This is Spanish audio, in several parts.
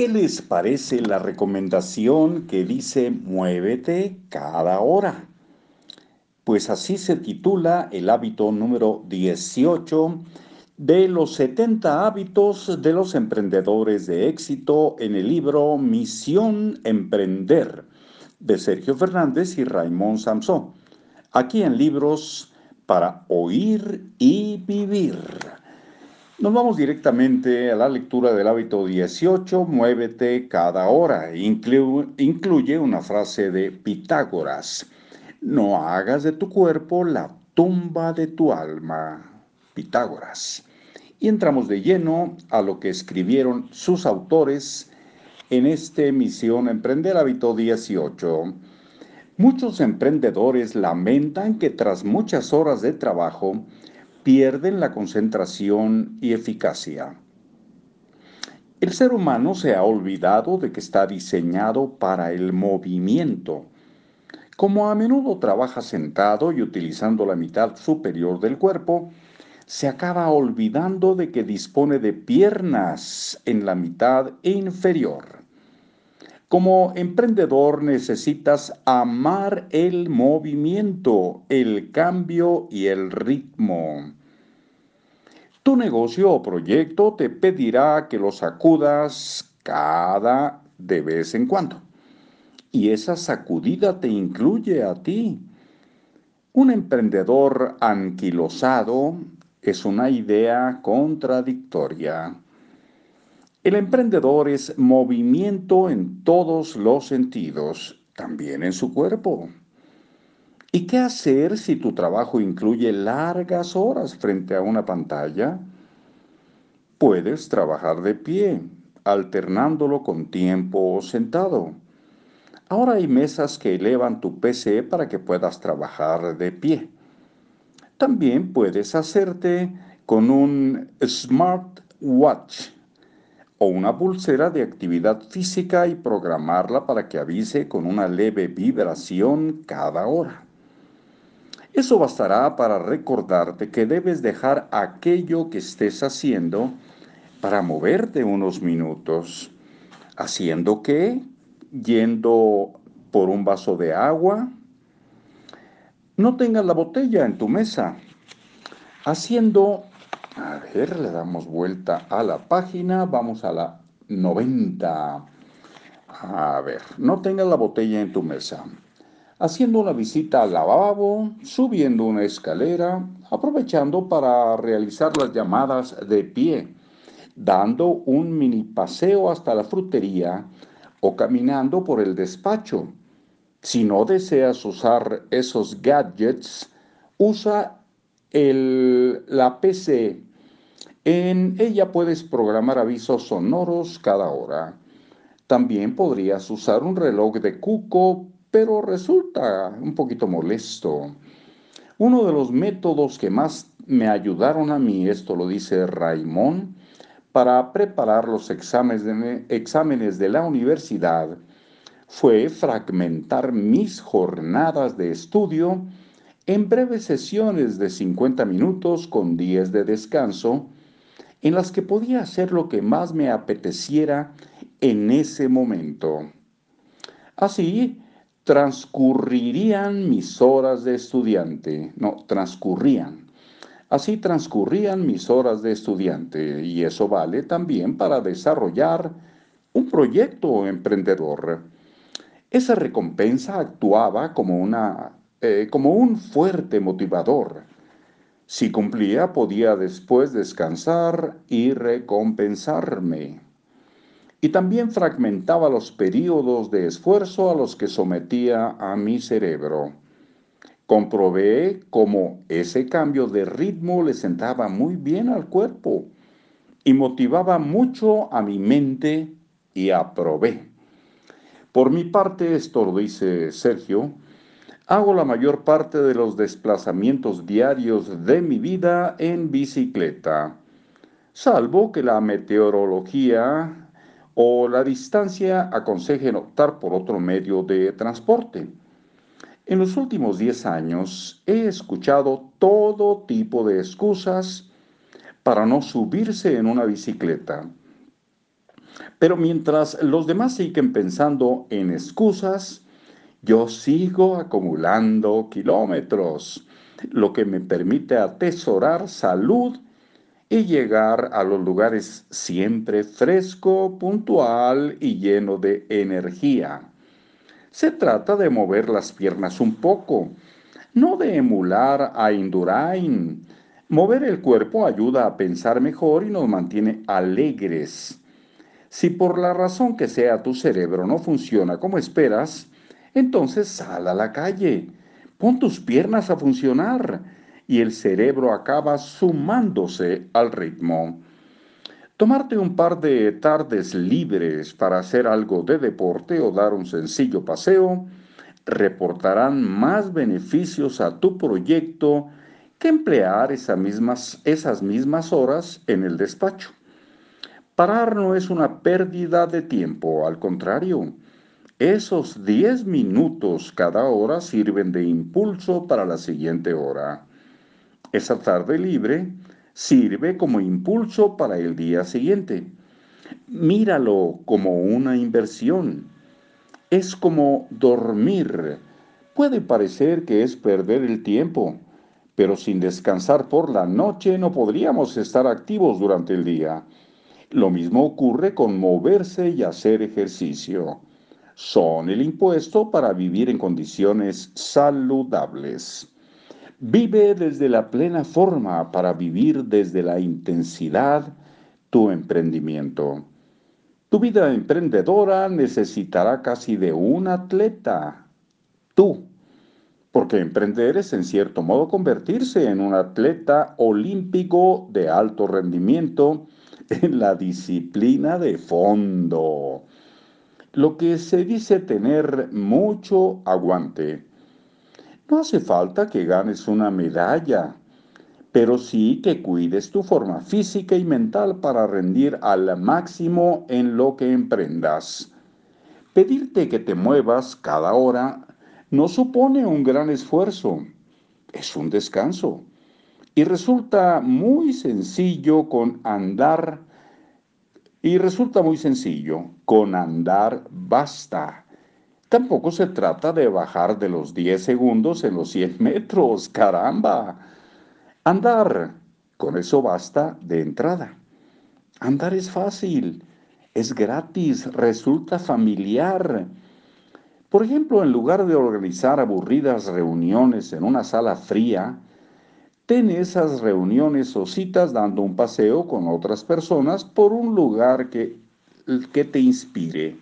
¿Qué les parece la recomendación que dice muévete cada hora? Pues así se titula el hábito número 18 de los 70 hábitos de los emprendedores de éxito en el libro Misión Emprender de Sergio Fernández y Raymond Samson. Aquí en libros para oír y vivir. Nos vamos directamente a la lectura del hábito 18, muévete cada hora. incluye una frase de Pitágoras. No hagas de tu cuerpo la tumba de tu alma. Pitágoras. Y entramos de lleno a lo que escribieron sus autores en esta emisión Emprender Hábito 18. Muchos emprendedores lamentan que tras muchas horas de trabajo pierden la concentración y eficacia. El ser humano se ha olvidado de que está diseñado para el movimiento. Como a menudo trabaja sentado y utilizando la mitad superior del cuerpo, se acaba olvidando de que dispone de piernas en la mitad inferior. Como emprendedor necesitas amar el movimiento, el cambio y el ritmo. Tu negocio o proyecto te pedirá que lo sacudas cada de vez en cuando. Y esa sacudida te incluye a ti. Un emprendedor anquilosado es una idea contradictoria. El emprendedor es movimiento en todos los sentidos, también en su cuerpo. ¿Y qué hacer si tu trabajo incluye largas horas frente a una pantalla? Puedes trabajar de pie, alternándolo con tiempo sentado. Ahora hay mesas que elevan tu PC para que puedas trabajar de pie. También puedes hacerte con un smartwatch o una pulsera de actividad física y programarla para que avise con una leve vibración cada hora. Eso bastará para recordarte que debes dejar aquello que estés haciendo para moverte unos minutos. ¿Haciendo qué? Yendo por un vaso de agua, no tengas la botella en tu mesa. Haciendo, a ver, le damos vuelta a la página, vamos a la 90. A ver, no tengas la botella en tu mesa. Haciendo una visita al lavabo, subiendo una escalera, aprovechando para realizar las llamadas de pie, dando un mini paseo hasta la frutería o caminando por el despacho si no deseas usar esos gadgets, usa la PC. En ella puedes programar avisos sonoros cada hora. También podrías usar un reloj de cuco, pero resulta un poquito molesto. Uno de los métodos que más me ayudaron a mí, esto lo dice Raymond, para preparar los exámenes de, exámenes de la universidad, fue fragmentar mis jornadas de estudio en breves sesiones de 50 minutos con 10 de descanso, en las que podía hacer lo que más me apeteciera en ese momento. Así transcurrirían mis horas de estudiante, no, transcurrían. Así transcurrían mis horas de estudiante y eso vale también para desarrollar un proyecto emprendedor. Esa recompensa actuaba como, una, eh, como un fuerte motivador. Si cumplía, podía después descansar y recompensarme. Y también fragmentaba los periodos de esfuerzo a los que sometía a mi cerebro. Comprobé cómo ese cambio de ritmo le sentaba muy bien al cuerpo y motivaba mucho a mi mente y aprobé. Por mi parte, esto lo dice Sergio, hago la mayor parte de los desplazamientos diarios de mi vida en bicicleta, salvo que la meteorología o la distancia aconsejen optar por otro medio de transporte. En los últimos 10 años he escuchado todo tipo de excusas para no subirse en una bicicleta. Pero mientras los demás siguen pensando en excusas, yo sigo acumulando kilómetros, lo que me permite atesorar salud y llegar a los lugares siempre fresco, puntual y lleno de energía. Se trata de mover las piernas un poco, no de emular a Indurain. Mover el cuerpo ayuda a pensar mejor y nos mantiene alegres. Si por la razón que sea tu cerebro no funciona como esperas, entonces sal a la calle, pon tus piernas a funcionar y el cerebro acaba sumándose al ritmo. Tomarte un par de tardes libres para hacer algo de deporte o dar un sencillo paseo reportarán más beneficios a tu proyecto que emplear esas mismas, esas mismas horas en el despacho. Parar no es una pérdida de tiempo, al contrario, esos 10 minutos cada hora sirven de impulso para la siguiente hora. Esa tarde libre sirve como impulso para el día siguiente. Míralo como una inversión. Es como dormir. Puede parecer que es perder el tiempo, pero sin descansar por la noche no podríamos estar activos durante el día. Lo mismo ocurre con moverse y hacer ejercicio. Son el impuesto para vivir en condiciones saludables. Vive desde la plena forma para vivir desde la intensidad tu emprendimiento. Tu vida emprendedora necesitará casi de un atleta, tú, porque emprender es en cierto modo convertirse en un atleta olímpico de alto rendimiento en la disciplina de fondo. Lo que se dice tener mucho aguante. No hace falta que ganes una medalla, pero sí que cuides tu forma física y mental para rendir al máximo en lo que emprendas. Pedirte que te muevas cada hora no supone un gran esfuerzo, es un descanso. Y resulta muy sencillo con andar, y resulta muy sencillo, con andar basta. Tampoco se trata de bajar de los 10 segundos en los 100 metros, caramba. Andar, con eso basta de entrada. Andar es fácil, es gratis, resulta familiar. Por ejemplo, en lugar de organizar aburridas reuniones en una sala fría, ten esas reuniones o citas dando un paseo con otras personas por un lugar que, que te inspire.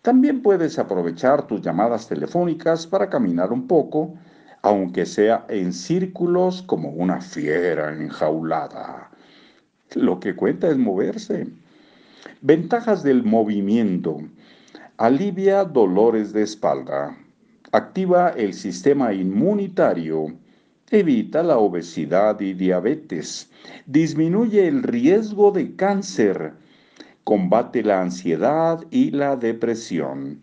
También puedes aprovechar tus llamadas telefónicas para caminar un poco, aunque sea en círculos como una fiera enjaulada. Lo que cuenta es moverse. Ventajas del movimiento. Alivia dolores de espalda. Activa el sistema inmunitario. Evita la obesidad y diabetes. Disminuye el riesgo de cáncer combate la ansiedad y la depresión.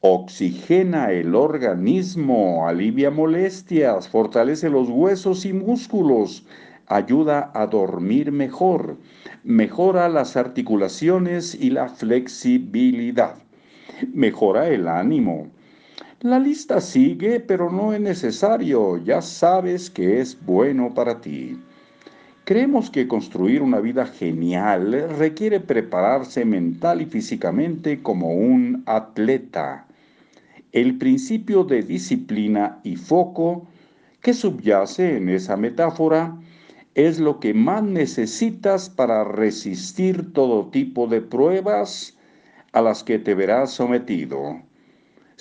Oxigena el organismo, alivia molestias, fortalece los huesos y músculos, ayuda a dormir mejor, mejora las articulaciones y la flexibilidad, mejora el ánimo. La lista sigue, pero no es necesario, ya sabes que es bueno para ti. Creemos que construir una vida genial requiere prepararse mental y físicamente como un atleta. El principio de disciplina y foco que subyace en esa metáfora es lo que más necesitas para resistir todo tipo de pruebas a las que te verás sometido.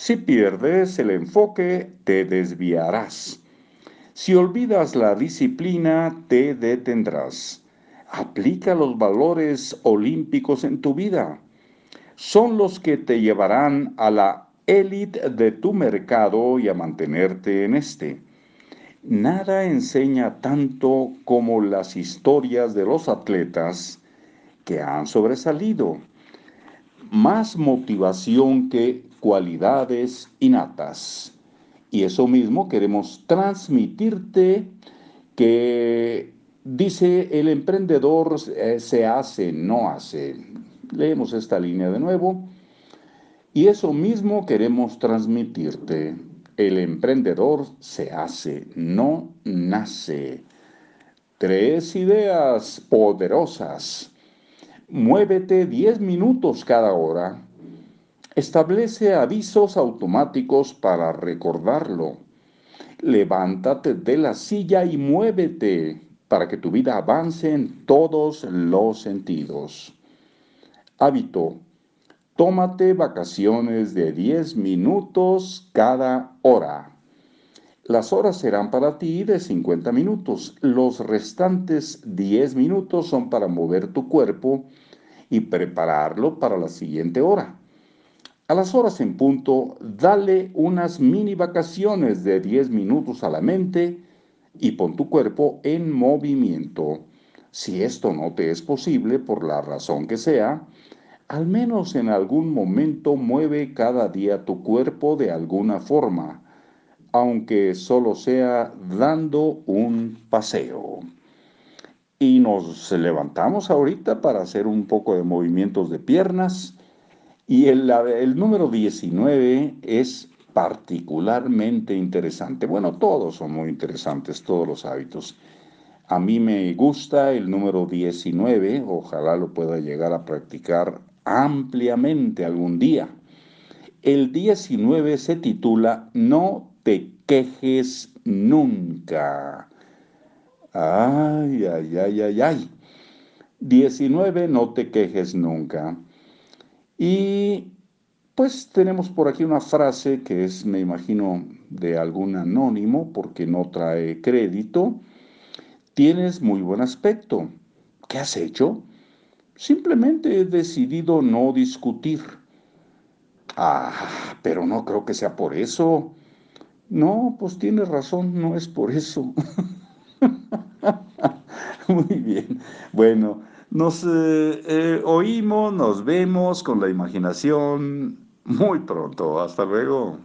Si pierdes el enfoque, te desviarás. Si olvidas la disciplina, te detendrás. Aplica los valores olímpicos en tu vida. Son los que te llevarán a la élite de tu mercado y a mantenerte en este. Nada enseña tanto como las historias de los atletas que han sobresalido. Más motivación que cualidades innatas. Y eso mismo queremos transmitirte que dice el emprendedor eh, se hace, no hace. Leemos esta línea de nuevo. Y eso mismo queremos transmitirte. El emprendedor se hace, no nace. Tres ideas poderosas. Muévete 10 minutos cada hora. Establece avisos automáticos para recordarlo. Levántate de la silla y muévete para que tu vida avance en todos los sentidos. Hábito. Tómate vacaciones de 10 minutos cada hora. Las horas serán para ti de 50 minutos. Los restantes 10 minutos son para mover tu cuerpo y prepararlo para la siguiente hora. A las horas en punto, dale unas mini vacaciones de 10 minutos a la mente y pon tu cuerpo en movimiento. Si esto no te es posible por la razón que sea, al menos en algún momento mueve cada día tu cuerpo de alguna forma, aunque solo sea dando un paseo. Y nos levantamos ahorita para hacer un poco de movimientos de piernas. Y el, número 19 es particularmente interesante. Bueno, todos son muy interesantes, todos los hábitos. A mí me gusta el número 19, ojalá lo pueda llegar a practicar ampliamente algún día. El 19 se titula No te quejes nunca. Ay, ay, ay, ay, ay. 19, no te quejes nunca. Y pues tenemos por aquí una frase que es, me imagino, de algún anónimo porque no trae crédito. Tienes muy buen aspecto. ¿Qué has hecho? Simplemente he decidido no discutir. Ah, pero no creo que sea por eso. No, pues tienes razón, no es por eso. Muy bien. Bueno, nos eh, eh, oímos, nos vemos con la imaginación muy pronto. Hasta luego.